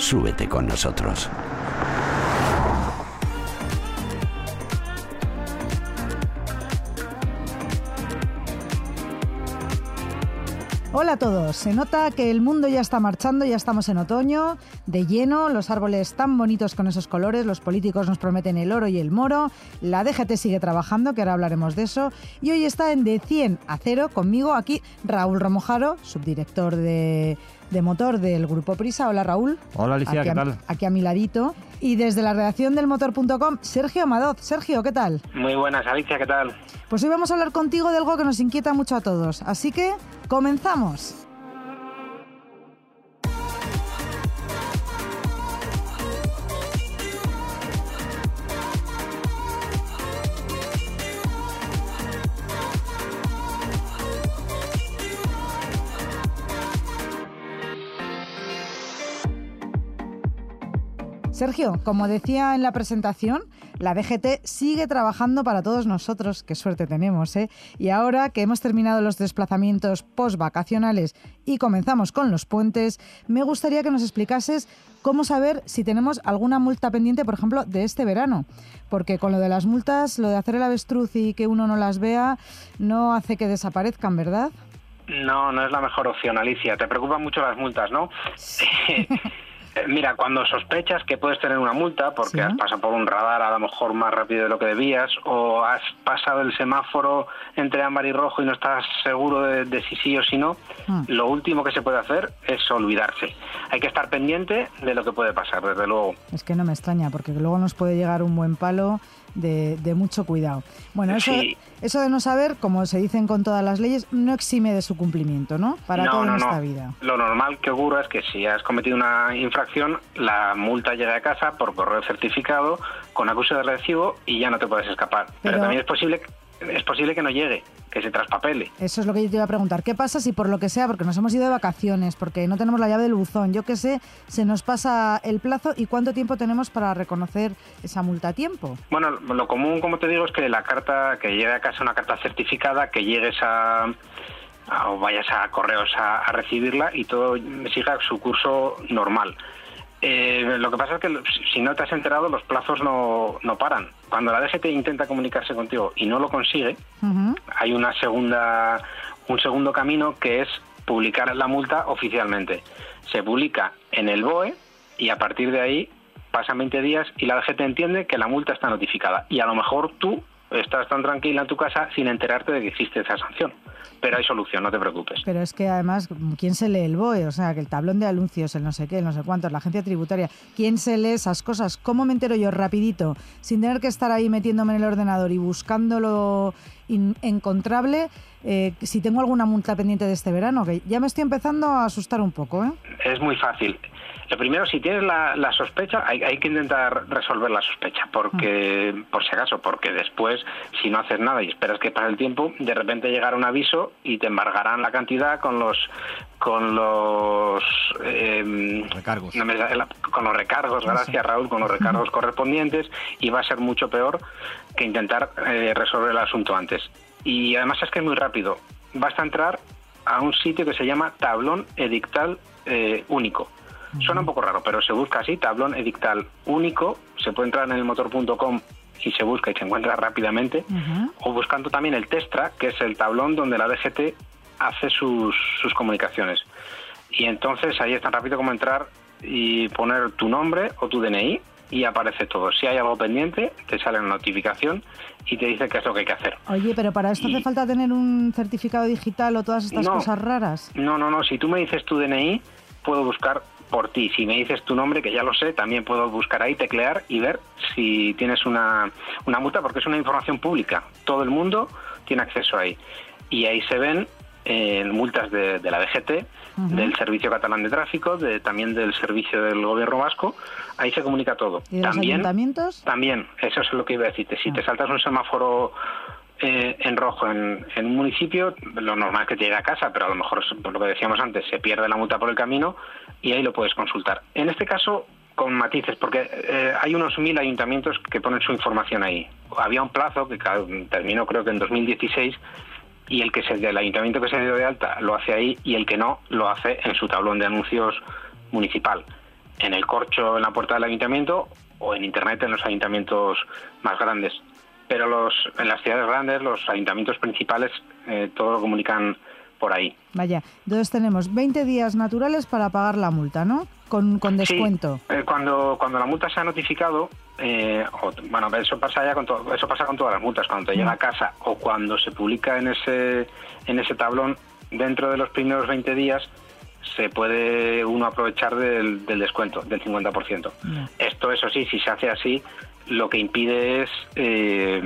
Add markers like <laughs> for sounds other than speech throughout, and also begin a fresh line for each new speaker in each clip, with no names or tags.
Súbete con nosotros.
Hola a todos, se nota que el mundo ya está marchando, ya estamos en otoño, de lleno, los árboles tan bonitos con esos colores, los políticos nos prometen el oro y el moro, la DGT sigue trabajando, que ahora hablaremos de eso, y hoy está en de 100 a 0 conmigo aquí Raúl Romojaro, subdirector de, de motor del Grupo Prisa. Hola Raúl.
Hola Alicia,
aquí
¿qué
a,
tal?
Aquí a mi ladito. Y desde la redacción del motor.com, Sergio Amadoz. Sergio, ¿qué tal?
Muy buenas, Alicia, ¿qué tal?
Pues hoy vamos a hablar contigo de algo que nos inquieta mucho a todos. Así que, comenzamos. Sergio, como decía en la presentación, la DGT sigue trabajando para todos nosotros, qué suerte tenemos, ¿eh? Y ahora que hemos terminado los desplazamientos post-vacacionales y comenzamos con los puentes, me gustaría que nos explicases cómo saber si tenemos alguna multa pendiente, por ejemplo, de este verano. Porque con lo de las multas, lo de hacer el avestruz y que uno no las vea, no hace que desaparezcan, ¿verdad?
No, no es la mejor opción, Alicia. Te preocupan mucho las multas, ¿no? <laughs> <laughs> Mira, cuando sospechas que puedes tener una multa porque
Sí.
has pasado por un radar a lo mejor más rápido de lo que debías o has pasado el semáforo entre ámbar y rojo y no estás seguro de, de si sí o si no,
Hmm.
lo último que se puede hacer es olvidarse. Hay que estar pendiente de lo que puede pasar, desde luego.
Es que no me extraña, porque luego nos puede llegar un buen palo de, de mucho cuidado. Bueno, eso,
Sí.
eso de no saber, como se dicen con todas las leyes, no exime de su cumplimiento, ¿no? Para
no,
todo
no, no.
vida.
Lo normal que ocurra es que si has cometido una infracción, la multa llegue a casa por correo certificado con acuse de recibo y ya no te puedes escapar. Pero,
Pero-
también es posible es posible que no llegue, que se traspapele.
Eso es lo que yo te iba a preguntar. ¿Qué pasa si por lo que sea, porque nos hemos ido de vacaciones, porque no tenemos la llave del buzón, yo qué sé, se nos pasa el plazo y cuánto tiempo tenemos para reconocer esa multa a tiempo?
Bueno, lo común, como te digo, es que la carta, que llegue a casa una carta certificada, que llegues a, a- o vayas a correos a, a recibirla y todo siga su curso normal. Eh, lo que pasa es que si- no te has enterado, los plazos no, no paran. Cuando la DGT intenta comunicarse contigo y no lo consigue, hay una segunda, un segundo camino que es publicar la multa oficialmente. Se publica en el BOE y a partir de ahí pasan 20 días y la DGT entiende que la multa está notificada. Y a lo mejor tú estás tan tranquila en tu casa sin enterarte de que existe esa sanción. Pero hay solución, no te preocupes.
Pero es que además, ¿quién se lee el BOE? O sea, que el tablón de anuncios, el no sé qué, el no sé cuántos, la agencia tributaria, ¿quién se lee esas cosas? ¿Cómo me entero yo rapidito, sin tener que estar ahí metiéndome en el ordenador y buscando lo in- encontrable, eh, si tengo alguna multa pendiente de este verano? Que ya me estoy empezando a asustar un poco, ¿eh?
Es muy fácil. Lo primero, si tienes la, la sospecha, hay, hay que intentar resolver la sospecha, porque por si acaso, porque después, si no haces nada y esperas que pase el tiempo, de repente llegará un aviso y te embargarán la cantidad con los con los eh,
Recargos.
no me con los recargos, gracias Raúl, con los recargos <laughs> correspondientes y va a ser mucho peor que intentar eh, resolver el asunto antes. Y además es que es muy rápido. Basta entrar a un sitio que se llama tablón edictal eh, único. Suena un poco raro, pero se busca así, tablón edictal único, se puede entrar en el motor.com y se busca y se encuentra rápidamente, o buscando también el Testra, que es el tablón donde la DGT hace sus, sus comunicaciones. Y entonces ahí es tan rápido como entrar y poner tu nombre o tu DNI y aparece todo. Si hay algo pendiente, te sale una notificación y te dice qué es lo que hay que hacer.
Oye, pero para esto hace falta tener un certificado digital o todas estas
No.
cosas raras.
No, no, no. Si tú me dices tu DNI, puedo buscar por ti. Si me dices tu nombre, que ya lo sé, también puedo buscar ahí, teclear y ver si tienes una, una multa, porque es una información pública. Todo el mundo tiene acceso ahí. Y ahí se ven en multas de, la DGT, del Servicio Catalán de Tráfico, de, también del Servicio del Gobierno Vasco. Ahí se comunica todo.
¿Y
también,
ayuntamientos?
También, eso es lo que iba a decirte. Si te ah. saltas un semáforo eh, en rojo en, un municipio, lo normal es que te llegue a casa, pero a lo mejor, por lo que decíamos antes, se pierde la multa por el camino y ahí lo puedes consultar. En este caso, con matices, porque eh, hay unos mil ayuntamientos que ponen su información ahí. Había un plazo que terminó creo que en 2016 y el que se del ayuntamiento que se dio de alta lo hace ahí y el que no lo hace en su tablón de anuncios municipal, en el corcho en la puerta del ayuntamiento o en internet en los ayuntamientos más grandes. Pero los, en las ciudades grandes, los ayuntamientos principales, eh, todo lo comunican por ahí.
Vaya, entonces tenemos 20 días naturales para pagar la multa, ¿no? Con, con descuento.
Sí, eh, cuando, cuando la multa se ha notificado, eh, bueno, eso pasa ya con eso pasa con todas las multas, cuando te llega a casa o cuando se publica en ese, en ese tablón, dentro de los primeros 20 días se puede uno aprovechar del, descuento, del 50%. Esto, eso sí, si se hace así, lo que impide es eh,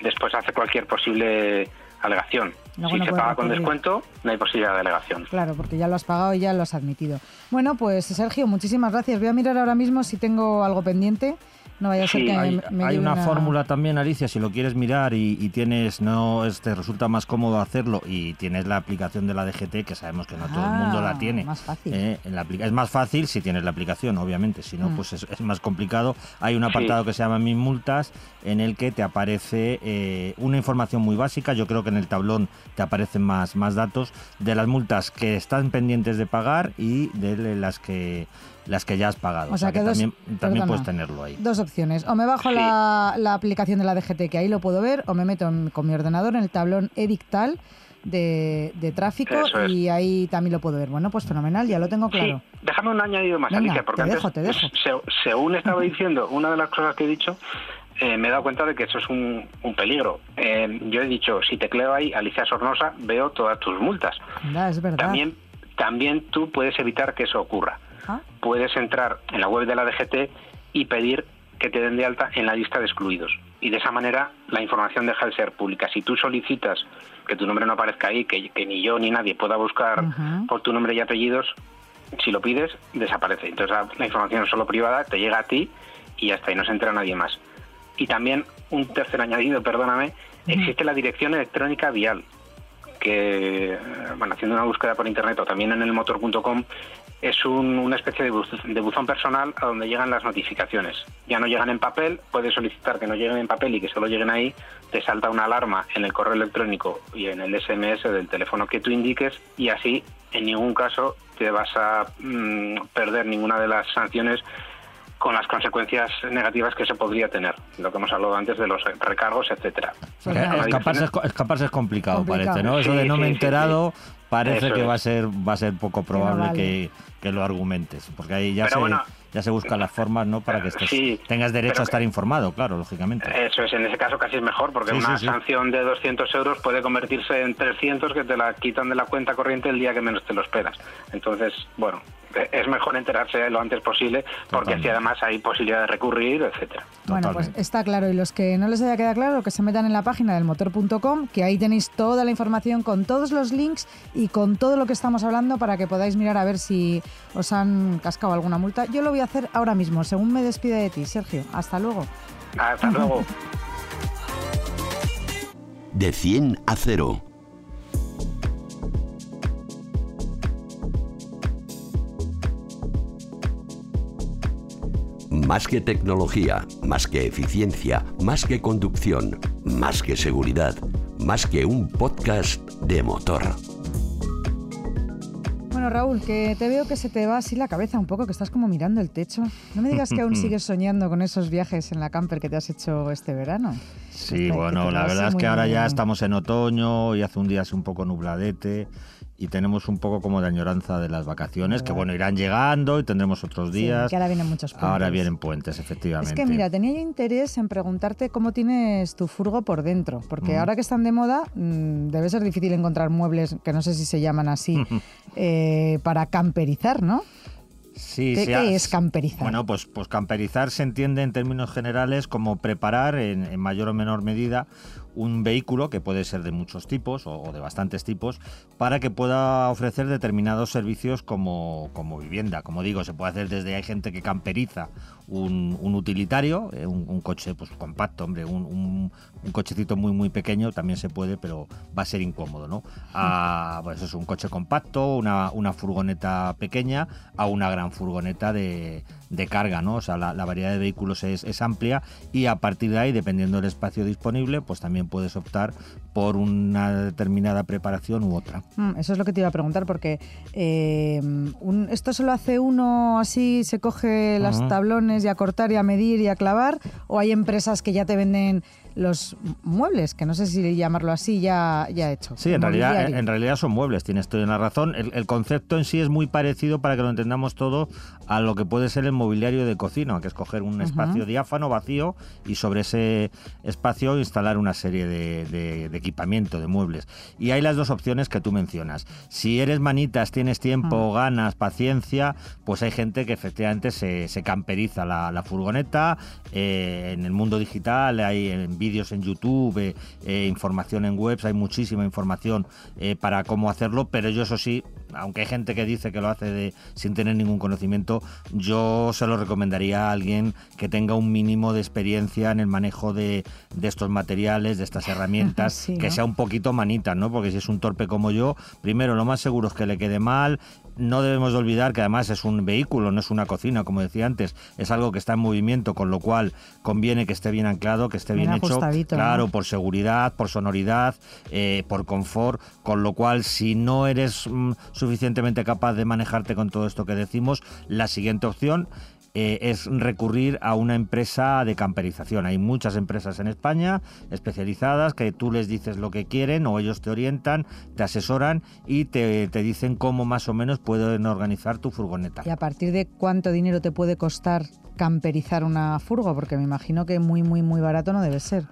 después hacer cualquier posible alegación. si se paga con descuento, no hay posibilidad de alegación.
Claro, porque ya lo has pagado y ya lo has admitido. Bueno, pues Sergio, muchísimas gracias. Voy a mirar ahora mismo si tengo algo pendiente. No vaya a ser que
hay, hay una, fórmula también, Alicia, si lo quieres mirar y, tienes, no te resulta más cómodo hacerlo y tienes la aplicación de la DGT, que sabemos que no todo el mundo la ah, tiene.
Más fácil.
Eh, en la, es más fácil si tienes la aplicación, obviamente, si no, mm. pues es, más complicado. Hay un apartado que se llama Mis Multas, en el que te aparece eh, una información muy básica, yo creo que en el tablón te aparecen más, más datos de las multas que están pendientes de pagar y de las que las que ya has pagado. O sea, que, también, también puedes tenerlo ahí.
Dos opciones. O me bajo la, aplicación de la DGT, que ahí lo puedo ver, o me meto con mi ordenador en el tablón edictal de, tráfico y ahí también lo puedo ver. Bueno, pues fenomenal, ya lo tengo claro.
déjame un añadido más, Alicia, porque
te dejo, te dejo.
según estaba <laughs> diciendo, una de las cosas que he dicho, eh, me he dado cuenta de que eso es un, peligro. Eh, yo he dicho, si tecleo ahí Alicia Sornosa, veo todas tus multas.
es verdad.
También, también tú puedes evitar que eso ocurra puedes entrar en la web de la DGT y pedir que te den de alta en la lista de excluidos. Y de esa manera la información deja de ser pública. Si tú solicitas que tu nombre no aparezca ahí, que, ni yo ni nadie pueda buscar por tu nombre y apellidos, si lo pides, desaparece. Entonces la, información es solo privada, te llega a ti y hasta ahí no se entera nadie más. Y también un tercer añadido, perdóname, existe la dirección electrónica vial, que, bueno, haciendo una búsqueda por internet o también en el motor.com, es una especie de, buzón personal a donde llegan las notificaciones. Ya no llegan en papel, puedes solicitar que no lleguen en papel y que solo lleguen ahí, te salta una alarma en el correo electrónico y en el SMS del teléfono que tú indiques y así en ningún caso te vas a mm, perder ninguna de las sanciones con las consecuencias negativas que se podría tener, lo que hemos hablado antes de los recargos, etcétera.
escaparse, es, complicado, parece, ¿no? Eso de no me he enterado parece que va a ser va a ser poco probable que, que, lo argumentes, porque ahí ya se ya se buscan las formas no para que tengas derecho a estar informado, claro, lógicamente.
Eso es, en ese caso casi es mejor, porque una sanción de 200 euros puede convertirse en 300 que te la quitan de la cuenta corriente el día que menos te lo esperas. Entonces, bueno, es mejor enterarse lo antes posible porque así además hay posibilidad de recurrir, etcétera.
Bueno, pues está claro. Y los que no les haya quedado claro, que se metan en la página del motor.com, que ahí tenéis toda la información con todos los links y con todo lo que estamos hablando para que podáis mirar a ver si os han cascado alguna multa. Yo lo voy a hacer ahora mismo, según me despide de ti, Sergio. Hasta luego.
Hasta luego. <laughs>
De 100 a 0 Más que tecnología, más que eficiencia, más que conducción, más que seguridad, más que un podcast de motor.
Bueno, Raúl, que te veo que se te va así la cabeza un poco, que estás como mirando el techo. No me digas que aún <laughs> sigues soñando con esos viajes en la camper que te has hecho este verano.
Sí, bueno, la verdad es que ahora ya estamos en otoño y hace un día así un poco nubladete y tenemos un poco como de añoranza de las vacaciones, que bueno, irán llegando y tendremos otros días.
que ahora vienen muchos puentes.
Ahora vienen puentes, efectivamente.
Es que mira, tenía yo interés en preguntarte cómo tienes tu furgo por dentro, porque ahora que están de moda, mm, debe ser difícil encontrar muebles, que no sé si se llaman así, <laughs> eh, para camperizar, ¿no?
Sí,
¿Qué, es camperizar?
Bueno, pues, pues camperizar se entiende en términos generales como preparar en, en mayor o menor medida un vehículo que puede ser de muchos tipos o, de bastantes tipos para que pueda ofrecer determinados servicios como, como vivienda. Como digo, se puede hacer desde hay gente que camperiza un, utilitario, eh, un, coche pues compacto, hombre, un, cochecito muy muy pequeño también se puede, pero va a ser incómodo, ¿no? A, pues es un coche compacto, una, una furgoneta pequeña, a una gran furgoneta de, de carga, ¿no? O sea, la, variedad de vehículos es, es, amplia y a partir de ahí, dependiendo del espacio disponible, pues también puedes optar por una determinada preparación u otra.
Mm, eso es lo que te iba a preguntar, porque eh, esto se lo hace uno así, se coge las tablones y a cortar y a medir y a clavar, o hay empresas que ya te venden los muebles, que no sé si llamarlo así, ya, ya hecho.
Sí, en realidad, en realidad son muebles, tienes toda la razón. El, concepto en sí es muy parecido, para que lo entendamos todo, a lo que puede ser el mobiliario de cocina, que es coger un espacio diáfano, vacío, y sobre ese espacio instalar una serie de, equipamiento, de muebles. Y hay las dos opciones que tú mencionas. Si eres manitas, tienes tiempo, ganas, paciencia, pues hay gente que efectivamente se, camperiza la, furgoneta. Eh, en el mundo digital hay en vídeos en YouTube, eh, eh, información en webs, hay muchísima información eh, para cómo hacerlo, pero yo eso sí, aunque hay gente que dice que lo hace de, sin tener ningún conocimiento, yo se lo recomendaría a alguien que tenga un mínimo de experiencia en el manejo de, estos materiales, de estas <laughs> herramientas, que sea un poquito manita, ¿no? Porque si es un torpe como yo, primero lo más seguro es que le quede mal no debemos olvidar que además es un vehículo, no es una cocina, como decía antes, es algo que está en movimiento, con lo cual conviene que esté bien anclado, que esté bien, hecho, claro, por seguridad, por sonoridad, eh, por confort, con lo cual si no eres mm, suficientemente capaz de manejarte con todo esto que decimos, la siguiente opción eh, es recurrir a una empresa de camperización. Hay muchas empresas en España especializadas que tú les dices lo que quieren o ellos te orientan, te asesoran y te, te dicen cómo más o menos pueden organizar tu furgoneta.
¿Y a partir de cuánto dinero te puede costar camperizar una furgo? Porque me imagino que muy, muy, muy barato no debe ser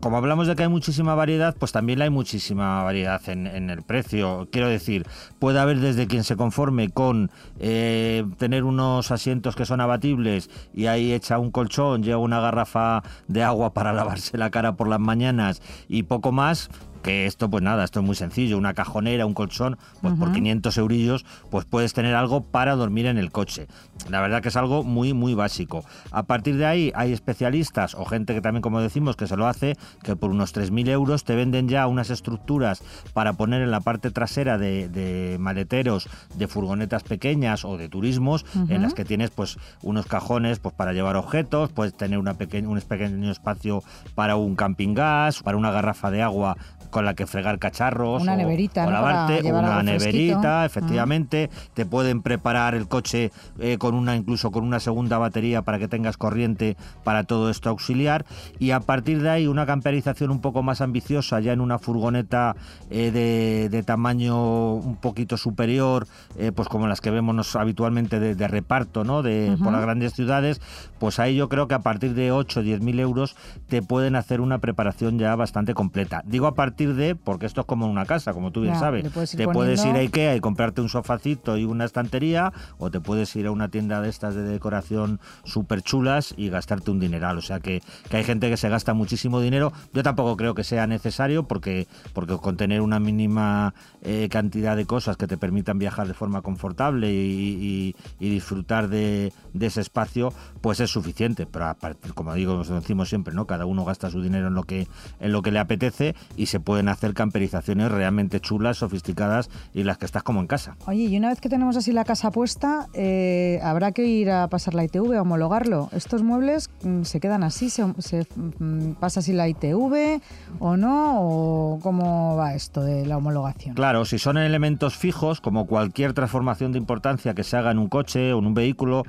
como hablamos de que hay muchísima variedad, pues también hay muchísima variedad en, el precio. Quiero decir, puede haber desde quien se conforme con eh, tener unos asientos que son abatibles y ahí echa un colchón, lleva una garrafa de agua para <laughs> lavarse la cara por las mañanas y poco más, que esto pues nada, esto es muy sencillo, una cajonera, un colchón, pues por 500 eurillos pues puedes tener algo para dormir en el coche. La verdad que es algo muy muy básico. A partir de ahí hay especialistas o gente que también como decimos que se lo hace, que por unos 3.000 euros te venden ya unas estructuras para poner en la parte trasera de, maleteros, de furgonetas pequeñas o de turismos, en las que tienes pues unos cajones pues para llevar objetos, puedes tener una un pequeño espacio para un camping gas, para una garrafa de agua con la que fregar cacharros
una neverita,
o lavarte, una neverita, efectivamente, te pueden preparar el coche eh, con una incluso con una segunda batería para que tengas corriente para todo esto auxiliar. Y a partir de ahí una camperización un poco más ambiciosa ya en una furgoneta eh, de, tamaño un poquito superior, eh, pues como las que vemos habitualmente de, reparto, ¿no? De, por las grandes ciudades, pues ahí yo creo que a partir de 8 o 10 mil euros te pueden hacer una preparación ya bastante completa. Digo a partir de, porque esto es como una casa, como tú bien sabes. Te puedes ir a Ikea y comprarte un sofacito y una estantería, o te puedes ir a una tienda de estas de decoración súper chulas y gastarte un dineral. O sea que, que, hay gente que se gasta muchísimo dinero. Yo tampoco creo que sea necesario, porque, porque con tener una mínima eh, cantidad de cosas que te permitan viajar de forma confortable y, disfrutar de, ese espacio, pues es suficiente. Pero como digo, nos decimos siempre, ¿no? Cada uno gasta su dinero en lo que, en lo que le apetece y se pueden hacer camperizaciones realmente chulas, sofisticadas y las que estás como en casa.
Oye, y una vez que tenemos así la casa puesta, eh, habrá que ir a pasar la ITV, a homologarlo. ¿Estos muebles mm, se quedan así? ¿Se, mm, pasa así la ITV o no? ¿O cómo va esto de la homologación?
Claro, si son elementos fijos, como cualquier transformación de importancia que se haga en un coche o en un vehículo,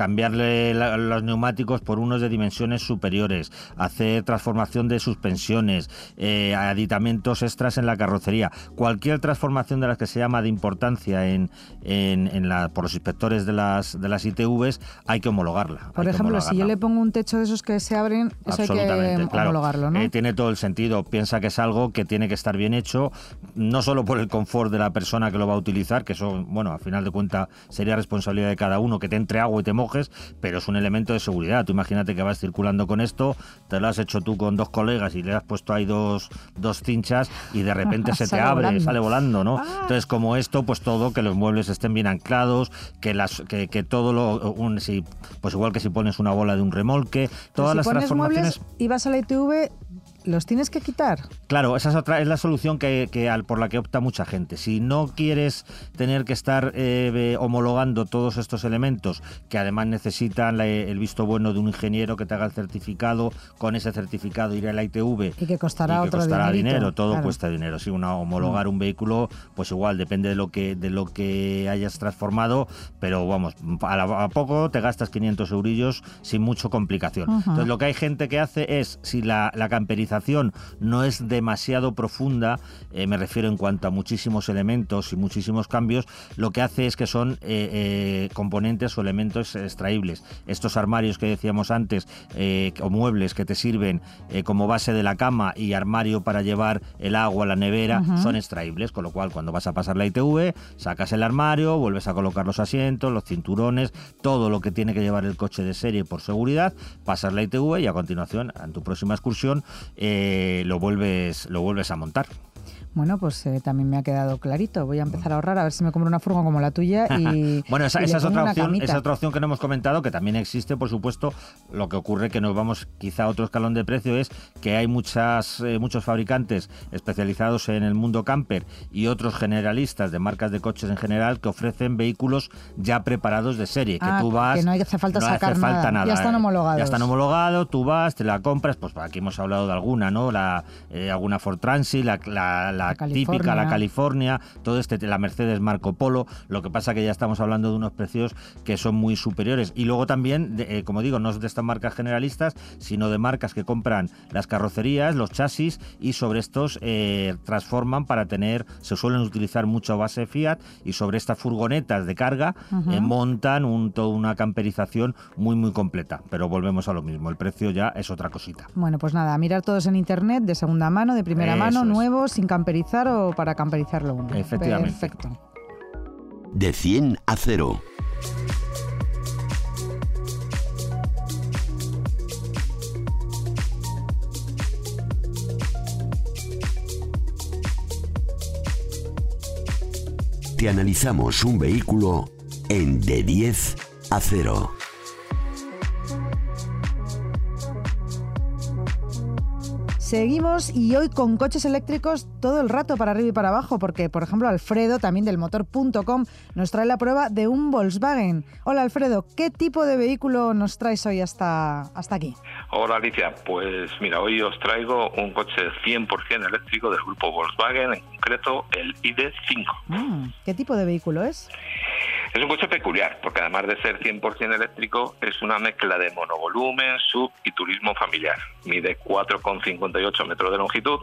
cambiarle los neumáticos por unos de dimensiones superiores, hacer transformación de suspensiones, eh, aditamentos extras en la carrocería, cualquier transformación de las que se llama de importancia en, en, la, por los inspectores de las, de las ITVs, hay que homologarla.
Por ejemplo, si yo le pongo un techo de esos que se abren, eso hay que homologarlo, ¿no?
Eh, tiene todo el sentido. Piensa que es algo que tiene que estar bien hecho, no solo por el confort de la persona que lo va a utilizar, que eso, bueno, al final de cuentas sería responsabilidad de cada uno, que te entre agua y te moje coges, pero es un elemento de seguridad. Tú imagínate que vas circulando con esto, te lo has hecho tú con dos colegas y le has puesto ahí dos, dos cinchas y de repente <laughs> se te abre, sale volando, ¿no? Ah. Entonces, como esto, pues todo, que los muebles estén bien anclados, que las que, que todo lo... Un, si, pues igual que si pones una bola de un remolque, todas las transformaciones...
y vas a la ITV ¿Los tienes que quitar?
Claro, esa es otra, es la solución que, por la que opta mucha gente. Si no quieres tener que estar eh, homologando todos estos elementos, que además necesitan el visto bueno de un ingeniero que te haga el certificado, con ese certificado ir a la ITV.
Y que costará,
y que costará dinero, todo cuesta dinero. Si una homologar mm. un vehículo, pues igual depende de lo que de lo que hayas transformado, pero vamos, a, poco te gastas 500 eurillos sin mucho complicación. Entonces lo que hay gente que hace es, si la, la camperización no es demasiado profunda, eh, me refiero en cuanto a muchísimos elementos y muchísimos cambios, lo que hace es que son eh, eh, componentes o elementos extraíbles. Estos armarios que decíamos antes, o muebles que te sirven como base de la cama y armario para llevar el agua, la nevera, son extraíbles, con lo cual cuando vas a pasar la ITV, sacas el armario, vuelves a colocar los asientos, los cinturones, todo lo que tiene que llevar el coche de serie por seguridad, pasas la ITV y a continuación, en tu próxima excursión, eh, lo, vuelves, lo vuelves a montar.
Bueno, pues eh, también me ha quedado clarito. Voy a empezar a ahorrar a ver si me compro una furgo como la tuya y. <laughs>
bueno, esa, es otra opción, esa otra opción que no hemos comentado, que también existe, por supuesto. Lo que ocurre que nos vamos quizá a otro escalón de precio es que hay muchas, eh, muchos fabricantes especializados en el mundo camper y otros generalistas de marcas de coches en general que ofrecen vehículos ya preparados de serie. Que
ah,
tú vas.
Que no hace falta sacar nada. Ya están homologados.
Ya están homologados, tú vas, te la compras. Pues aquí hemos hablado de alguna, ¿no? La, eh, alguna Ford Transit, la la, típica, la California, todo este, la Mercedes Marco Polo. Lo que pasa que ya estamos hablando de unos precios que son muy superiores. Y luego también, eh, como digo, no es de estas marcas generalistas, sino de marcas que compran las carrocerías, los chasis y sobre estos eh, transforman para tener, se suelen utilizar mucho base Fiat y sobre estas furgonetas de carga eh, montan un, toda una camperización muy muy completa. Pero volvemos a lo mismo, el precio ya es otra cosita.
Bueno, pues nada, mirar todos en internet de segunda mano, de primera mano, nuevos, sin camper camperizar o para camperizarlo uno.
Efectivamente.
Perfecto.
De 100 a 0. Te analizamos un vehículo en de 10 a 0.
Seguimos y hoy con coches eléctricos todo el rato para arriba y para abajo, porque por ejemplo Alfredo, también del motor.com, nos trae la prueba de un Volkswagen. Hola Alfredo, ¿qué tipo de vehículo nos traes hoy hasta, hasta aquí?
Hola Alicia, pues mira, hoy os traigo un coche 100% eléctrico del grupo Volkswagen, en concreto el ID5.
Mm, ¿Qué tipo de vehículo es?
Es un coche peculiar, porque además de ser 100% eléctrico, es una mezcla de monovolumen, sub y turismo familiar. Mide 4,58 metros de longitud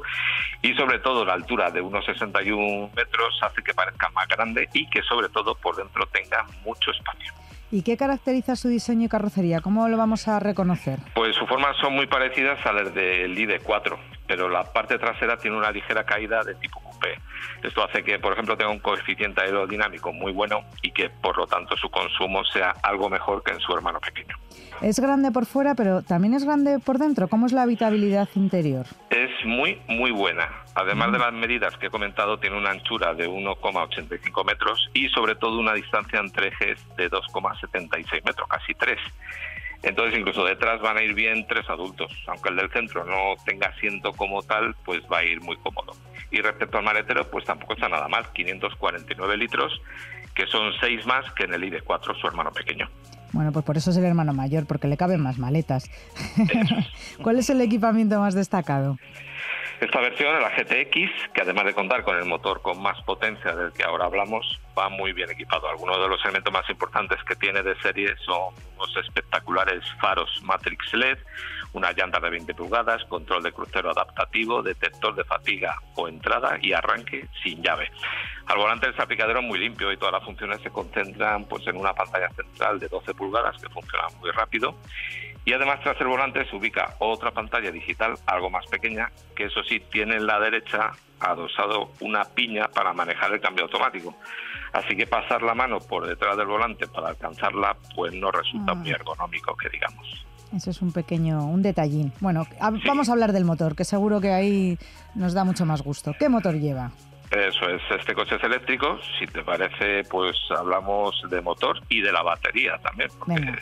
y sobre todo la altura de unos 61 metros hace que parezca más grande y que sobre todo por dentro tenga mucho espacio.
¿Y qué caracteriza su diseño y carrocería? ¿Cómo lo vamos a reconocer?
Pues sus formas son muy parecidas a las del ID4, pero la parte trasera tiene una ligera caída de tipo coupé. Esto hace que, por ejemplo, tenga un coeficiente aerodinámico muy bueno y que, por lo tanto, su consumo sea algo mejor que en su hermano pequeño.
Es grande por fuera, pero también es grande por dentro. ¿Cómo es la habitabilidad interior?
Es muy, muy buena. Además de las medidas que he comentado, tiene una anchura de 1,85 metros y sobre todo una distancia entre ejes de 2,76 metros, casi 3. Entonces incluso detrás van a ir bien tres adultos, aunque el del centro no tenga asiento como tal, pues va a ir muy cómodo. Y respecto al maletero, pues tampoco está nada mal, 549 litros, que son seis más que en el ID4, su hermano pequeño.
Bueno, pues por eso es el hermano mayor, porque le caben más maletas. <laughs> ¿Cuál es el equipamiento más destacado?
Esta versión, la GTX, que además de contar con el motor con más potencia del que ahora hablamos, va muy bien equipado. Algunos de los elementos más importantes que tiene de serie son unos espectaculares faros Matrix LED, una llanta de 20 pulgadas, control de crucero adaptativo, detector de fatiga o entrada y arranque sin llave. Al volante el salpicadero muy limpio y todas las funciones se concentran pues, en una pantalla central de 12 pulgadas que funciona muy rápido y además tras el volante se ubica otra pantalla digital algo más pequeña, que eso sí tiene en la derecha adosado una piña para manejar el cambio automático. Así que pasar la mano por detrás del volante para alcanzarla, pues no resulta
Ah.
muy ergonómico, que digamos.
Eso es un pequeño, un detallín. Bueno, a- vamos a hablar del motor, que seguro que ahí nos da mucho más gusto. ¿Qué motor lleva?
Eso es, este coche es eléctrico. Si te parece, pues hablamos de motor y de la batería también, porque,
Venga.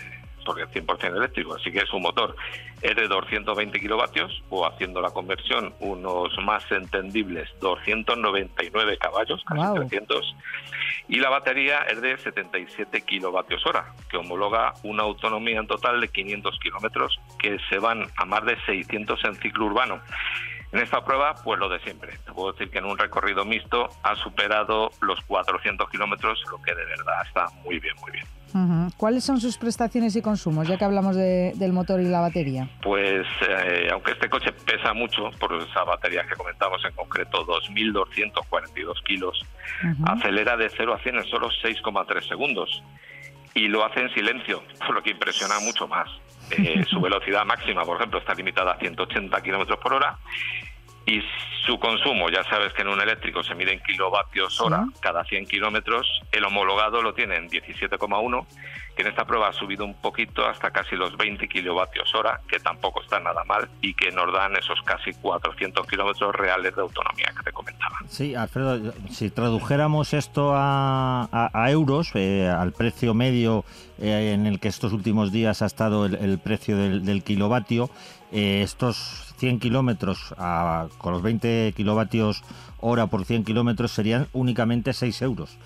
Porque es 100% eléctrico. Así que es un motor es de 220 kilovatios o haciendo la conversión unos más entendibles 299 caballos, casi
Guau.
300. Y la batería es de 77 kilovatios hora, que homologa una autonomía en total de 500 kilómetros, que se van a más de 600 en ciclo urbano. En esta prueba, pues lo de siempre. Te puedo decir que en un recorrido mixto ha superado los 400 kilómetros, lo que de verdad está muy bien, muy bien.
¿Cuáles son sus prestaciones y consumos, ya que hablamos de- del motor y la batería?
Pues eh, aunque este coche pesa mucho, por esa batería que comentamos en concreto, 2.242 kilos,
Ujú.
acelera de 0 a 100 en solo 6,3 segundos. Y lo hace en silencio, <laughs> por lo que impresiona mucho más. Eh, su velocidad máxima, por ejemplo, está limitada a 180 kilómetros por hora. Y su consumo, ya sabes que en un eléctrico se mide en kilovatios hora cada 100 kilómetros. El homologado lo tiene en 17,1, que en esta prueba ha subido un poquito hasta casi los 20 kilovatios hora, que tampoco está nada mal y que nos dan esos casi 400 kilómetros reales de autonomía que te comentaba.
Sí, Alfredo, si tradujéramos esto a, a- a euros, eh, al precio medio eh, en el que estos últimos días ha estado el, el precio del, del kilovatio, eh, estos 100 kilómetros con los 20 kilovatios hora por 100 kilómetros serían únicamente 6 euros.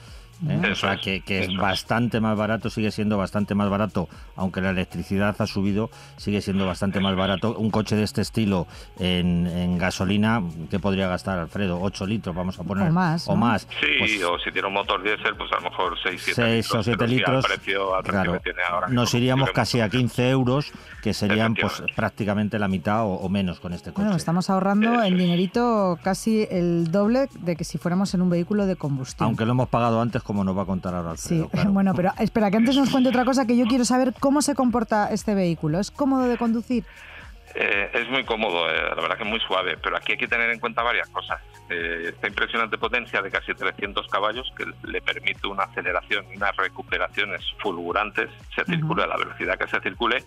¿Eh? O sea, que, que es bastante más barato, sigue siendo bastante más barato, aunque la electricidad ha subido, sigue siendo bastante más barato. Un coche de este estilo en, en gasolina, ¿qué podría gastar, Alfredo? 8 litros, vamos a poner.
O más,
O
¿no?
más.
Sí,
Pues,
o si tiene un motor diésel, pues a lo mejor 6, 7
6
litros.
o 7
pero sí,
litros,
precio, precio
claro,
que tiene ahora.
nos iríamos casi a 15 euros, que serían pues prácticamente la mitad o, o menos con este coche.
Bueno, estamos ahorrando
es.
dinerito casi el doble de que si fuéramos en un vehículo de combustión.
Aunque lo hemos pagado antes, como nos va a contar ahora
Sí,
Alfredo. claro. <laughs>
bueno, pero espera, que antes nos cuente otra cosa que yo quiero saber cómo se comporta este vehículo. ¿Es cómodo de conducir?
Eh, es muy cómodo, eh, la verdad que es muy suave, pero aquí hay que tener en cuenta varias cosas. Eh, esta impresionante potencia de casi 300 caballos que le permite una aceleración y unas recuperaciones fulgurantes, se circule a la velocidad que se circule.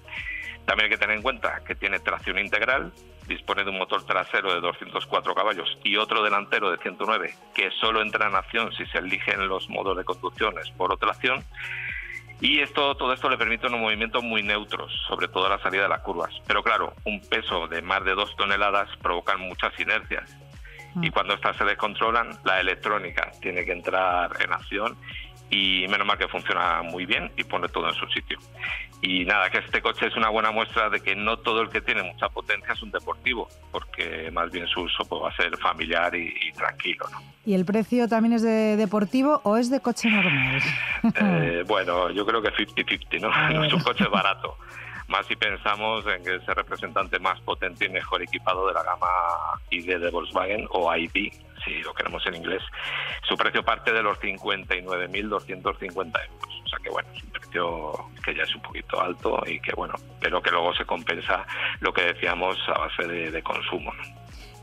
También hay que tener en cuenta que tiene tracción integral, dispone de un motor trasero de 204 caballos y otro delantero de 109 que solo entra en acción si se eligen los modos de conducción por tracción. Y esto, todo esto le permite unos movimientos muy neutros, sobre todo a la salida de las curvas. Pero claro, un peso de más de dos toneladas provocan muchas inercias. Y cuando estas se descontrolan, la electrónica tiene que entrar en acción y menos mal que funciona muy bien y pone todo en su sitio. Y nada, que este coche es una buena muestra de que no todo el que tiene mucha potencia es un deportivo, porque más bien su uso pues, va a ser familiar y, y tranquilo. ¿no?
¿Y el precio también es de deportivo o es de coche normal? <laughs>
Eh, bueno, yo creo que 50-50, ¿no?
A
No <laughs> es un coche barato. <laughs> Más si pensamos en que es el representante más potente y mejor equipado de la gama ID de Volkswagen o ID, si lo queremos en inglés. Su precio parte de los 59.250 euros. O sea que bueno, es un precio que ya es un poquito alto y que bueno, pero que luego se compensa lo que decíamos a base de, consumo. ¿no?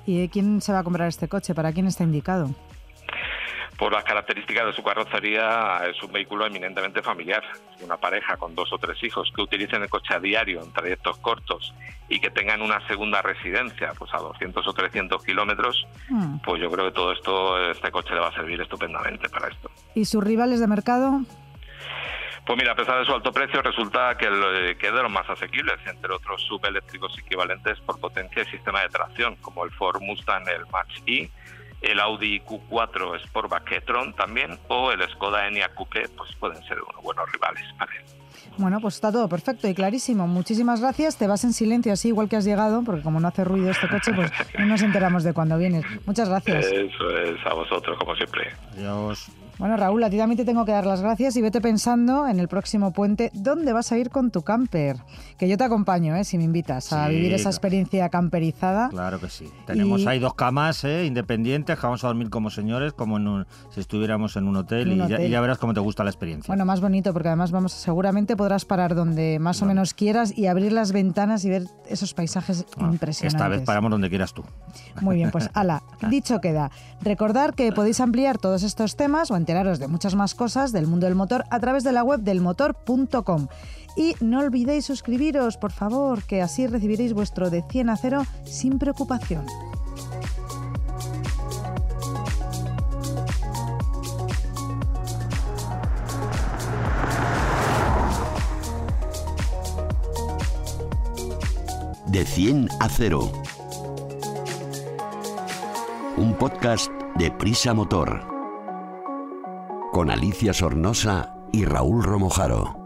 ¿Y quién se va a comprar este coche? ¿Para quién está indicado?
Por las características de su carrocería, es un vehículo eminentemente familiar. Una pareja con dos o tres hijos que utilicen el coche a diario en trayectos cortos y que tengan una segunda residencia pues a 200 o 300 kilómetros,
Hmm.
pues yo creo que todo esto, este coche le va a servir estupendamente para esto.
¿Y sus rivales de mercado?
Pues mira, a pesar de su alto precio, resulta que, el- que es de los más asequibles, entre otros subeléctricos equivalentes por potencia y sistema de tracción, como el Ford Mustang, el Mach-E, el Audi Q4 Sportback e-tron también, o el Skoda Enyaq Coupe, pues pueden ser unos buenos rivales para él.
Bueno, pues está todo perfecto y clarísimo. Muchísimas gracias. Te vas en silencio así, igual que has llegado, porque como no hace ruido este coche, pues no nos enteramos de cuando vienes. Muchas gracias.
Eso es a vosotros, como siempre.
Adiós.
Bueno, Raúl, a ti también te tengo que dar las gracias y vete pensando en el próximo puente dónde vas a ir con tu camper. Que yo te acompaño, ¿eh? si me invitas a
Sí,
vivir esa experiencia camperizada.
Claro que sí. Tenemos
Y-
ahí dos camas ¿eh? independientes que vamos a dormir como señores, como en un- si estuviéramos en un hotel,
En
y, ya,
hotel.
y ya verás cómo te gusta la experiencia.
Bueno, más bonito, porque además vamos, seguramente podrás parar donde más o menos quieras y abrir las ventanas y ver esos paisajes
Ah,
impresionantes.
Esta vez paramos donde quieras tú.
Muy bien, pues ala, <laughs> dicho queda. Recordar que podéis ampliar todos estos temas o enterar enteraros de muchas más cosas del mundo del motor a través de la web del motor.com. Y no olvidéis suscribiros, por favor, que así recibiréis vuestro de 100 a 0 sin preocupación.
De 100 a 0. Un podcast de Prisa Motor. Con Alicia Sornosa y Raúl Romojaro.